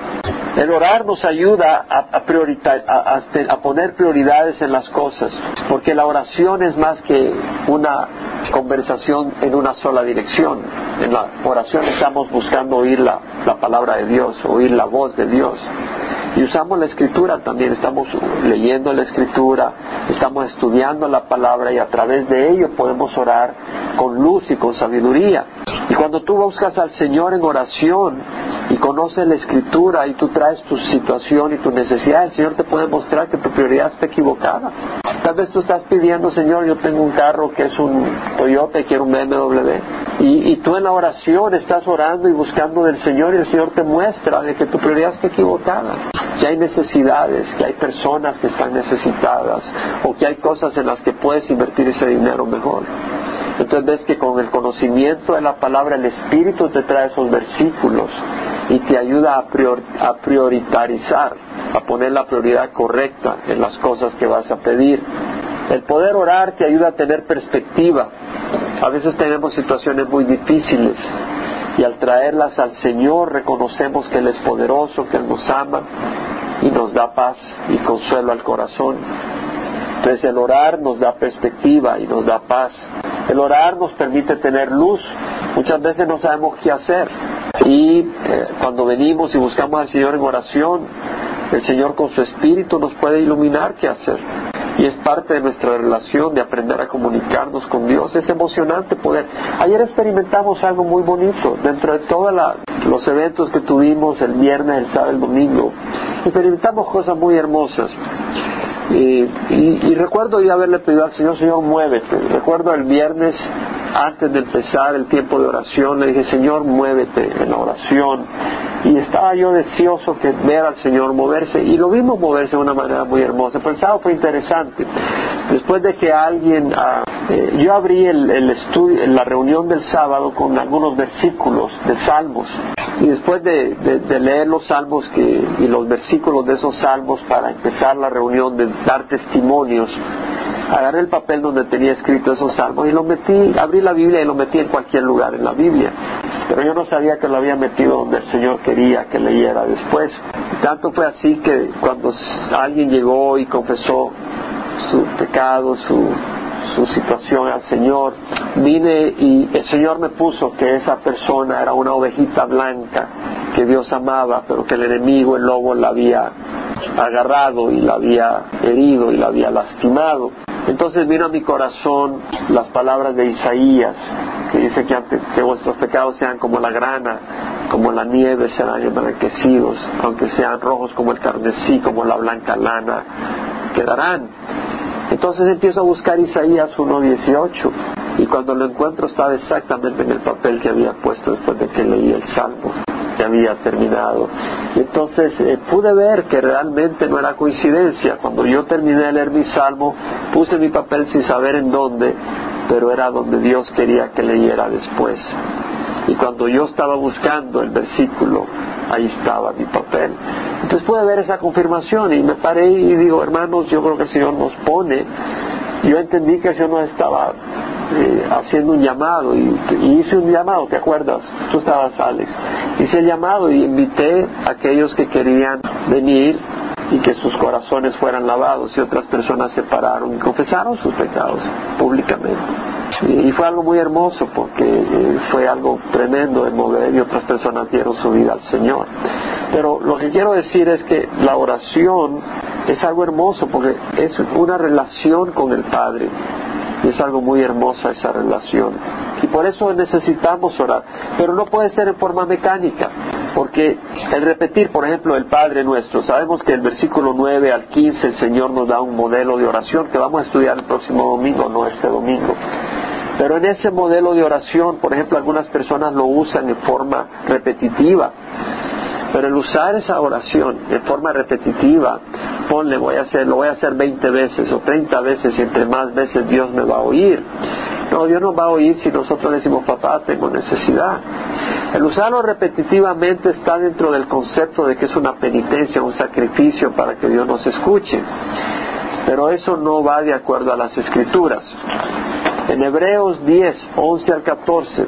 El orar nos ayuda a, a, a, poner prioridades en las cosas, porque la oración es más que una conversación en una sola dirección. En la oración estamos buscando oír la, la palabra de Dios, oír la voz de Dios. Y usamos la escritura también, estamos leyendo la escritura, estamos estudiando la palabra y a través de ello podemos orar con luz y con sabiduría. Y cuando tú buscas al Señor en oración y conoces la escritura y tú traes tu situación y tu necesidad, el Señor te puede mostrar que tu prioridad está equivocada. Tal vez tú estás pidiendo, Señor, yo tengo un carro que es un Toyota y quiero un BMW. Y, y tú en la oración estás orando y buscando del Señor y el Señor te muestra de que tu prioridad está equivocada que hay necesidades, que hay personas que están necesitadas o que hay cosas en las que puedes invertir ese dinero mejor. Entonces ves que con el conocimiento de la palabra el Espíritu te trae esos versículos y te ayuda a, a priorizar, a poner la prioridad correcta en las cosas que vas a pedir. El poder orar te ayuda a tener perspectiva. A veces tenemos situaciones muy difíciles y al traerlas al Señor reconocemos que Él es poderoso, que Él nos ama y nos da paz y consuelo al corazón. Entonces el orar nos da perspectiva y nos da paz. El orar nos permite tener luz. Muchas veces no sabemos qué hacer. Y eh, cuando venimos y buscamos al Señor en oración, el Señor con su Espíritu nos puede iluminar qué hacer y es parte de nuestra relación de aprender a comunicarnos con Dios. Es emocionante poder. Ayer experimentamos algo muy bonito dentro de todos los eventos que tuvimos el viernes, el sábado, el domingo. Experimentamos cosas muy hermosas. Y, y, recuerdo yo haberle pedido al Señor, Señor, muévete. Recuerdo el viernes, antes de empezar el tiempo de oración, le dije, Señor, muévete en la oración. Y estaba yo deseoso que ver al Señor moverse, y lo vimos moverse de una manera muy hermosa. Pensaba fue interesante. Después de que alguien, ah, eh, yo abrí el, estudio, la reunión del sábado con algunos versículos de salmos y después de, leer los salmos que, y los versículos de esos salmos para empezar la reunión, de dar testimonios, agarré el papel donde tenía escrito esos salmos y lo metí, abrí la Biblia y lo metí en cualquier lugar en la Biblia. Pero yo no sabía que lo había metido donde el Señor quería que leyera después. Tanto fue así que cuando alguien llegó y confesó su pecado, su, su situación al Señor, vine y el Señor me puso que esa persona era una ovejita blanca que Dios amaba, pero que el enemigo, el lobo, la había agarrado y la había herido y la había lastimado. Entonces vino a mi corazón las palabras de Isaías, que dice que, que vuestros pecados sean como la grana, como la nieve serán emblanquecidos, aunque sean rojos como el carmesí, como la blanca lana, quedarán. Entonces empiezo a buscar Isaías 1.18 y cuando lo encuentro estaba exactamente en el papel que había puesto después de que leí el Salmo que había terminado. Entonces eh, pude ver que realmente no era coincidencia. Cuando yo terminé de leer mi salmo, puse mi papel sin saber en dónde, pero era donde Dios quería que leyera después. Y cuando yo estaba buscando el versículo, ahí estaba mi papel. Entonces pude ver esa confirmación y me paré y digo, hermanos, yo creo que el Señor nos pone. Yo entendí que el Señor nos estaba eh, haciendo un llamado y, hice un llamado, ¿te acuerdas? Tú estabas, Alex. Hice el llamado y invité a aquellos que querían venir y que sus corazones fueran lavados y otras personas se pararon y confesaron sus pecados públicamente. Y, fue algo muy hermoso porque eh, fue algo tremendo mover y otras personas dieron su vida al Señor. Pero lo que quiero decir es que la oración es algo hermoso porque es una relación con el Padre y es algo muy hermosa esa relación. Y por eso necesitamos orar. Pero no puede ser en forma mecánica. Porque el repetir, por ejemplo, el Padre nuestro, sabemos que el versículo 9 al 15 el Señor nos da un modelo de oración que vamos a estudiar el próximo domingo, no este domingo. Pero en ese modelo de oración, por ejemplo, algunas personas lo usan en forma repetitiva. Pero el usar esa oración en forma repetitiva, ponle, voy a hacer, lo voy a hacer 20 veces o 30 veces y entre más veces Dios me va a oír. No, Dios nos va a oír si nosotros decimos, papá, tengo necesidad. El usarlo repetitivamente está dentro del concepto de que es una penitencia, un sacrificio para que Dios nos escuche. Pero eso no va de acuerdo a las escrituras. En Hebreos 10, 11 al 14,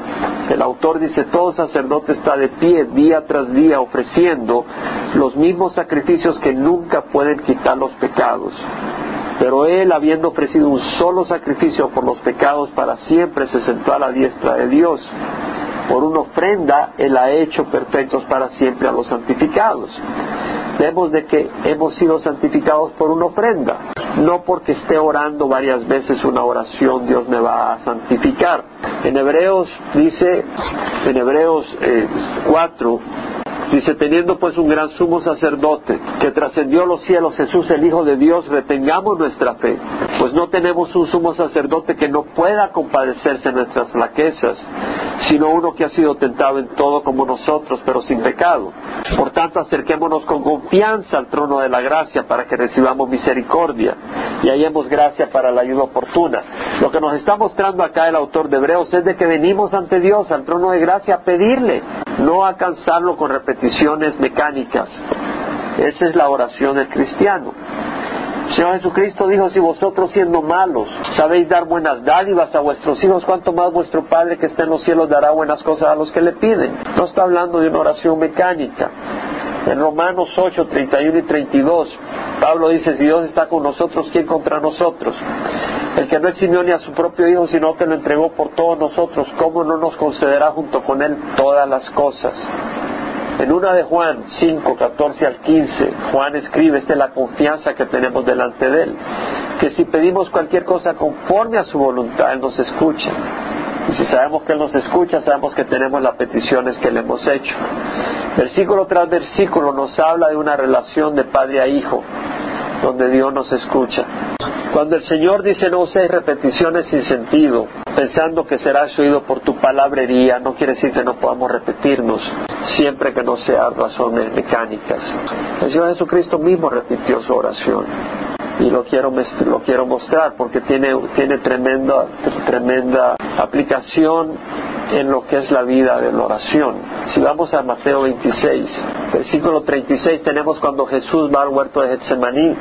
el autor dice, todo sacerdote está de pie día tras día ofreciendo los mismos sacrificios que nunca pueden quitar los pecados. Pero él, habiendo ofrecido un solo sacrificio por los pecados para siempre, se sentó a la diestra de Dios. Por una ofrenda, él ha hecho perfectos para siempre a los santificados vemos de que hemos sido santificados por una ofrenda, no porque esté orando varias veces una oración Dios me va a santificar. En Hebreos dice, en Hebreos 4, eh, Dice, teniendo pues un gran sumo sacerdote que trascendió los cielos, Jesús el Hijo de Dios, retengamos nuestra fe, pues no tenemos un sumo sacerdote que no pueda compadecerse en nuestras flaquezas, sino uno que ha sido tentado en todo como nosotros, pero sin pecado. Por tanto, acerquémonos con confianza al trono de la gracia para que recibamos misericordia y hallemos gracia para la ayuda oportuna. Lo que nos está mostrando acá el autor de Hebreos es de que venimos ante Dios, al trono de gracia, a pedirle, no a cansarlo con mecánicas. Esa es la oración del cristiano. Señor Jesucristo dijo, si vosotros siendo malos sabéis dar buenas dádivas a vuestros hijos, cuanto más vuestro Padre que está en los cielos dará buenas cosas a los que le piden. No está hablando de una oración mecánica. En Romanos 8, 31 y 32, Pablo dice, si Dios está con nosotros, ¿quién contra nosotros? El que no eximió ni a su propio Hijo, sino que lo entregó por todos nosotros, ¿cómo no nos concederá junto con Él todas las cosas? En una de Juan 5, 14 al 15, Juan escribe, esta es la confianza que tenemos delante de Él, que si pedimos cualquier cosa conforme a su voluntad, Él nos escucha. Y si sabemos que Él nos escucha, sabemos que tenemos las peticiones que le hemos hecho. Versículo tras versículo nos habla de una relación de padre a hijo, donde Dios nos escucha. Cuando el Señor dice no uséis repeticiones sin sentido, pensando que serás oído por tu palabrería, no quiere decir que no podamos repetirnos, siempre que no sean razones mecánicas. El Señor Jesucristo mismo repitió su oración. y lo quiero, lo quiero mostrar porque tiene, tiene tremenda, tremenda aplicación en lo que es la vida de la oración. Si vamos a Mateo 26, versículo 36, tenemos cuando Jesús va al huerto de Getsemaní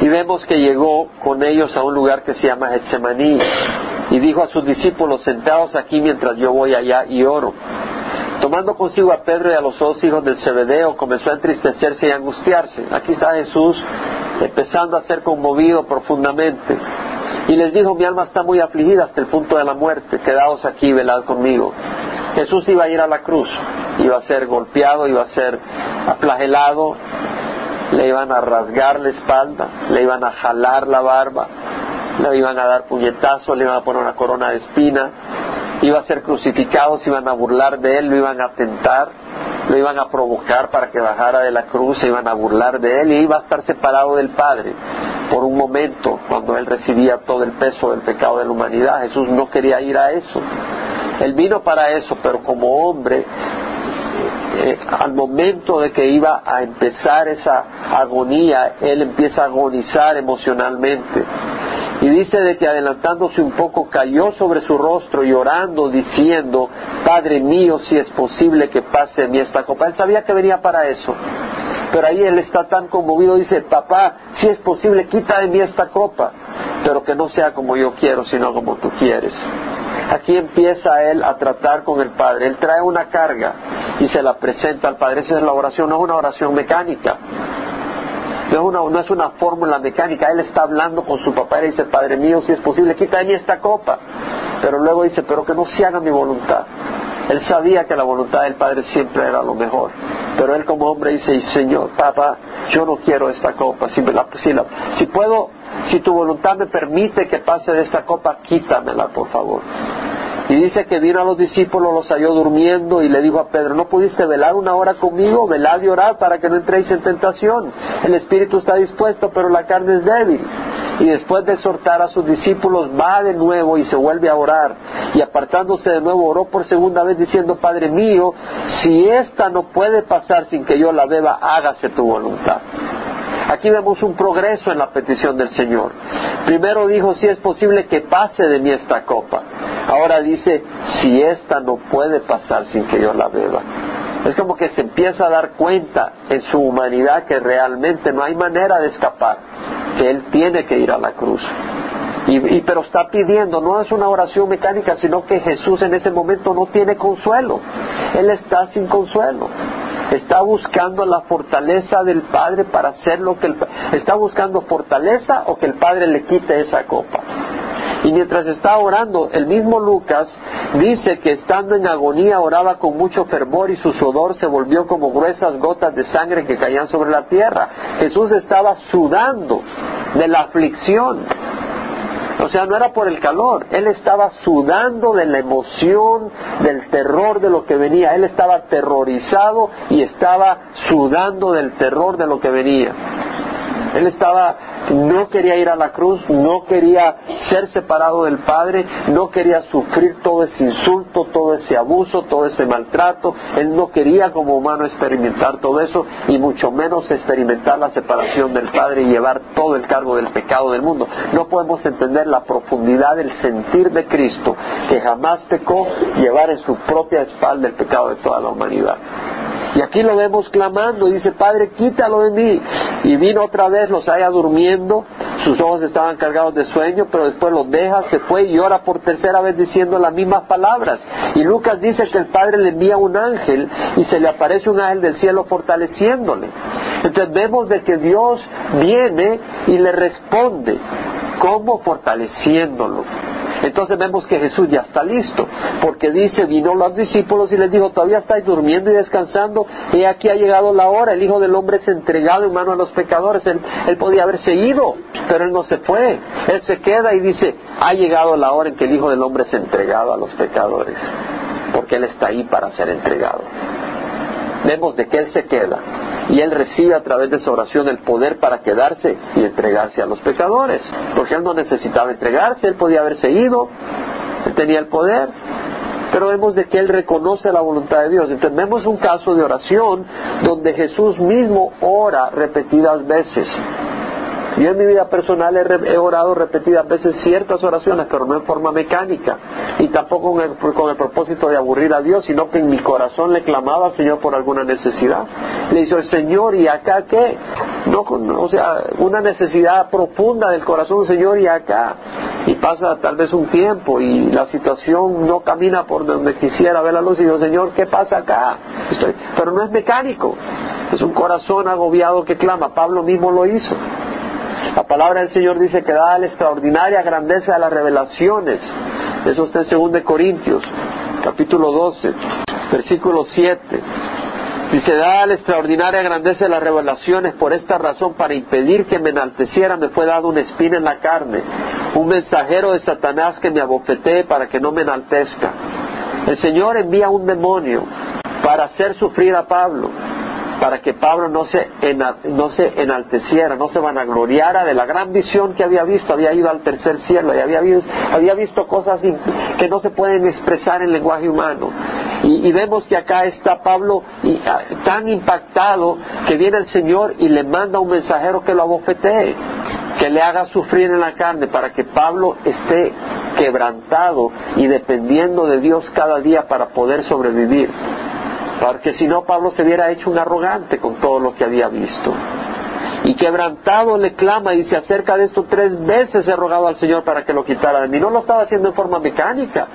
y vemos que llegó con ellos a un lugar que se llama Getsemaní y dijo a sus discípulos, sentados aquí mientras yo voy allá y oro. Tomando consigo a Pedro y a los dos hijos del Zebedeo, comenzó a entristecerse y angustiarse. Aquí está Jesús empezando a ser conmovido profundamente. Y les dijo, mi alma está muy afligida hasta el punto de la muerte, quedaos aquí velad conmigo. Jesús iba a ir a la cruz, iba a ser golpeado, iba a ser aflagelado, le iban a rasgar la espalda, le iban a jalar la barba, le iban a dar puñetazos, le iban a poner una corona de espina, iba a ser crucificado, se iban a burlar de él, lo iban a tentar, lo iban a provocar para que bajara de la cruz, se iban a burlar de él y iba a estar separado del Padre por un momento cuando él recibía todo el peso del pecado de la humanidad. Jesús no quería ir a eso. Él vino para eso, pero como hombre eh, al momento de que iba a empezar esa agonía, él empieza a agonizar emocionalmente. Y dice de que adelantándose un poco cayó sobre su rostro llorando, diciendo, Padre mío, si es posible que pase de mí esta copa. Él sabía que venía para eso. Pero ahí él está tan conmovido, dice, papá, si es posible, quita de mí esta copa, pero que no sea como yo quiero, sino como tú quieres. Aquí empieza él a tratar con el Padre. Él trae una carga y se la presenta al Padre. Esa es la oración, no es una oración mecánica. No es, una, no es una fórmula mecánica, él está hablando con su papá y dice, Padre mío, si es posible, quita de mí esta copa. Pero luego dice, pero que no se haga mi voluntad. Él sabía que la voluntad del Padre siempre era lo mejor. Pero él como hombre dice, Señor, papá, yo no quiero esta copa. Si, la, si, la, si puedo, si tu voluntad me permite que pase de esta copa, quítamela, por favor. Y dice que vino a los discípulos, los halló durmiendo y le dijo a Pedro, ¿no pudiste velar una hora conmigo? Velad y orad para que no entréis en tentación. El espíritu está dispuesto, pero la carne es débil. Y después de exhortar a sus discípulos, va de nuevo y se vuelve a orar. Y apartándose de nuevo, oró por segunda vez diciendo, Padre mío, si esta no puede pasar sin que yo la beba, hágase tu voluntad. Aquí vemos un progreso en la petición del Señor. Primero dijo, si es posible que pase de mí esta copa. Ahora dice, si esta no puede pasar sin que yo la beba. Es como que se empieza a dar cuenta en su humanidad que realmente no hay manera de escapar, que Él tiene que ir a la cruz. Y, pero está pidiendo, no es una oración mecánica, sino que Jesús en ese momento no tiene consuelo. Él está sin consuelo está buscando la fortaleza del Padre para hacer lo que el está buscando fortaleza o que el Padre le quite esa copa. Y mientras está orando, el mismo Lucas dice que estando en agonía oraba con mucho fervor y su sudor se volvió como gruesas gotas de sangre que caían sobre la tierra. Jesús estaba sudando de la aflicción. O sea, no era por el calor, él estaba sudando de la emoción, del terror de lo que venía, él estaba aterrorizado y estaba sudando del terror de lo que venía. Él estaba no quería ir a la cruz, no quería ser separado del Padre, no quería sufrir todo ese insulto, todo ese abuso, todo ese maltrato. Él no quería como humano experimentar todo eso y mucho menos experimentar la separación del Padre y llevar todo el cargo del pecado del mundo. No podemos entender la profundidad del sentir de Cristo, que jamás pecó, llevar en su propia espalda el pecado de toda la humanidad. Y aquí lo vemos clamando, dice, Padre, quítalo de mí. Y vino otra vez, los haya durmiendo, sus ojos estaban cargados de sueño, pero después los deja, se fue y ora por tercera vez diciendo las mismas palabras. Y Lucas dice que el Padre le envía un ángel y se le aparece un ángel del cielo fortaleciéndole. Entonces vemos de que Dios viene y le responde. ¿Cómo? Fortaleciéndolo. Entonces vemos que Jesús ya está listo, porque dice, vino los discípulos y les dijo, todavía estáis durmiendo y descansando, y aquí ha llegado la hora, el Hijo del Hombre es entregado en mano a los pecadores, él, podía haberse ido, pero él no se fue, él se queda y dice, ha llegado la hora en que el Hijo del Hombre es entregado a los pecadores, porque él está ahí para ser entregado. Vemos de que él se queda y él recibe a través de su oración el poder para quedarse y entregarse a los pecadores, porque él no necesitaba entregarse, él podía haberse ido, él tenía el poder, pero vemos de que él reconoce la voluntad de Dios. Entonces vemos un caso de oración donde Jesús mismo ora repetidas veces. Yo en mi vida personal he, orado repetidas veces ciertas oraciones, pero no en forma mecánica, y tampoco con el, con el, propósito de aburrir a Dios, sino que en mi corazón le clamaba al Señor por alguna necesidad. Le hizo el Señor, ¿y acá qué? No, o sea, una necesidad profunda del corazón, Señor, ¿y acá? Y pasa tal vez un tiempo y la situación no camina por donde quisiera ver la luz y digo, Señor, ¿qué pasa acá? pero no es mecánico, es un corazón agobiado que clama. Pablo mismo lo hizo. La palabra del Señor dice que da la extraordinaria grandeza de las revelaciones. Eso está en 2 Corintios, capítulo 12, versículo 7. Dice, da la extraordinaria grandeza de las revelaciones, por esta razón, para impedir que me enalteciera, me fue dado una espina en la carne, un mensajero de Satanás que me abofetee para que no me enaltezca. El Señor envía un demonio para hacer sufrir a Pablo para que Pablo no se, no se enalteciera, no se vanagloriara de la gran visión que había visto, había ido al tercer cielo y había visto, cosas que no se pueden expresar en lenguaje humano. Y, vemos que acá está Pablo ah, tan impactado que viene el Señor y le manda un mensajero que lo abofetee, que le haga sufrir en la carne para que Pablo esté quebrantado y dependiendo de Dios cada día para poder sobrevivir porque si no Pablo se hubiera hecho un arrogante con todo lo que había visto. Y quebrantado le clama y se acerca de esto tres veces he rogado al Señor para que lo quitara de mí. No lo estaba haciendo en forma mecánica.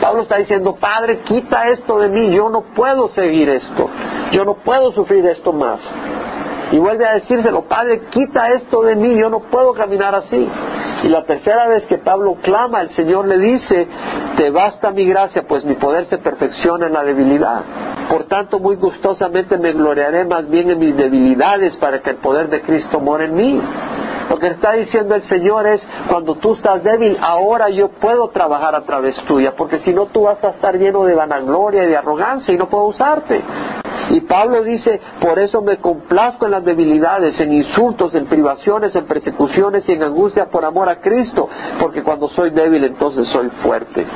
Pablo está diciendo, Padre, quita esto de mí, yo no puedo seguir esto, yo no puedo sufrir esto más. Y vuelve a decírselo, Padre, quita esto de mí, yo no puedo caminar así. Y la tercera vez que Pablo clama, el Señor le dice, te basta mi gracia, pues mi poder se perfecciona en la debilidad. Por tanto, muy gustosamente me gloriaré más bien en mis debilidades para que el poder de Cristo more en mí. Lo que está diciendo el Señor es, cuando tú estás débil, ahora yo puedo trabajar a través tuya, porque si no tú vas a estar lleno de vanagloria y de arrogancia y no puedo usarte. Y Pablo dice, por eso me complazco en las debilidades, en insultos, en privaciones, en persecuciones y en angustia por amor a Cristo, porque cuando soy débil entonces soy fuerte.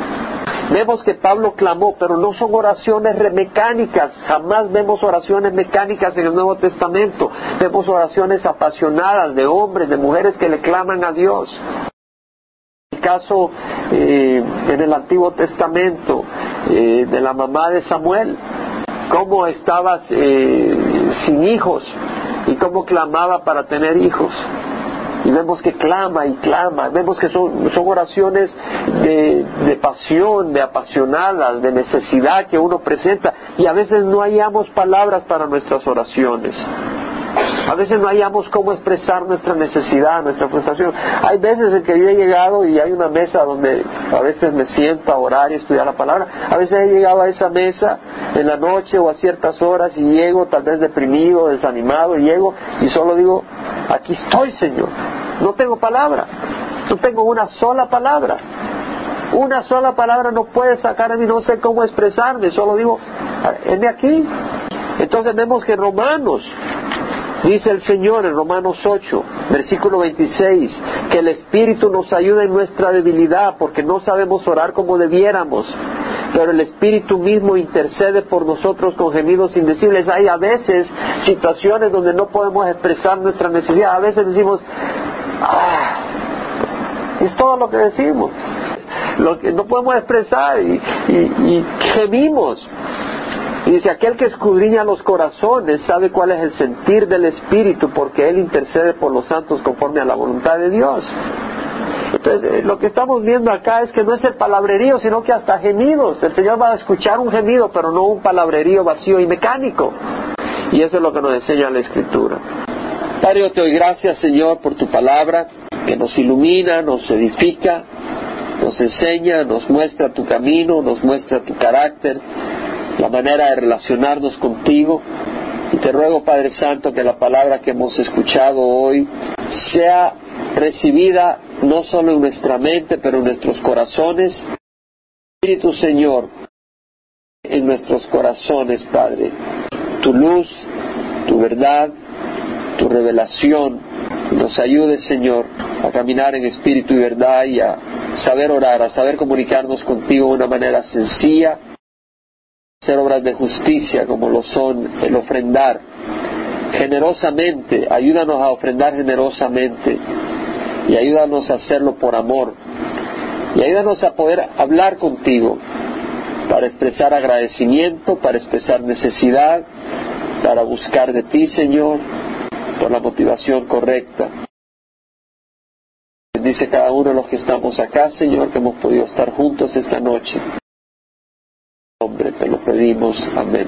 Vemos que Pablo clamó, pero no son oraciones mecánicas, jamás vemos oraciones mecánicas en el Nuevo Testamento, vemos oraciones apasionadas de hombres, de mujeres que le claman a Dios. Caso eh, en el Antiguo Testamento eh, de la mamá de Samuel, cómo estaba eh, sin hijos y cómo clamaba para tener hijos. Y vemos que clama y clama, vemos que son, son oraciones de, de pasión, de apasionadas, de necesidad que uno presenta y a veces no hallamos palabras para nuestras oraciones. A veces no hallamos cómo expresar nuestra necesidad, nuestra frustración. Hay veces en que yo he llegado y hay una mesa donde a veces me siento a orar y estudiar la palabra. A veces he llegado a esa mesa en la noche o a ciertas horas y llego tal vez deprimido, desanimado, y llego y solo digo, aquí estoy Señor. No tengo palabra, no tengo una sola palabra. Una sola palabra no puede sacar de mí, no sé cómo expresarme, solo digo, heme aquí. Entonces vemos que Romanos Dice el Señor en Romanos 8, versículo 26, que el Espíritu nos ayuda en nuestra debilidad porque no sabemos orar como debiéramos, pero el Espíritu mismo intercede por nosotros con gemidos indecibles. Hay a veces situaciones donde no podemos expresar nuestra necesidad, a veces decimos, ah, es todo lo que decimos, lo que no podemos expresar y, y gemimos. Y dice, aquel que escudriña los corazones sabe cuál es el sentir del Espíritu porque Él intercede por los santos conforme a la voluntad de Dios. Entonces, eh, lo que estamos viendo acá es que no es el palabrerío, sino que hasta gemidos. El Señor va a escuchar un gemido, pero no un palabrerío vacío y mecánico. Y eso es lo que nos enseña la Escritura. Padre, yo te doy gracias, Señor, por tu palabra, que nos ilumina, nos edifica, nos enseña, nos muestra tu camino, nos muestra tu carácter, la manera de relacionarnos contigo. Y te ruego, Padre Santo, que la palabra que hemos escuchado hoy sea recibida no solo en nuestra mente, pero en nuestros corazones. Espíritu Señor, en nuestros corazones, Padre, tu luz, tu verdad, tu revelación, nos ayude, Señor, a caminar en espíritu y verdad y a saber orar, a saber comunicarnos contigo de una manera sencilla hacer obras de justicia como lo son el ofrendar, generosamente, ayúdanos a ofrendar generosamente y ayúdanos a hacerlo por amor y ayúdanos a poder hablar contigo para expresar agradecimiento, para expresar necesidad, para buscar de ti, Señor, por la motivación correcta. Bendice cada uno de los que estamos acá, Señor, que hemos podido estar juntos esta noche. Nombre te lo pedimos. Amén.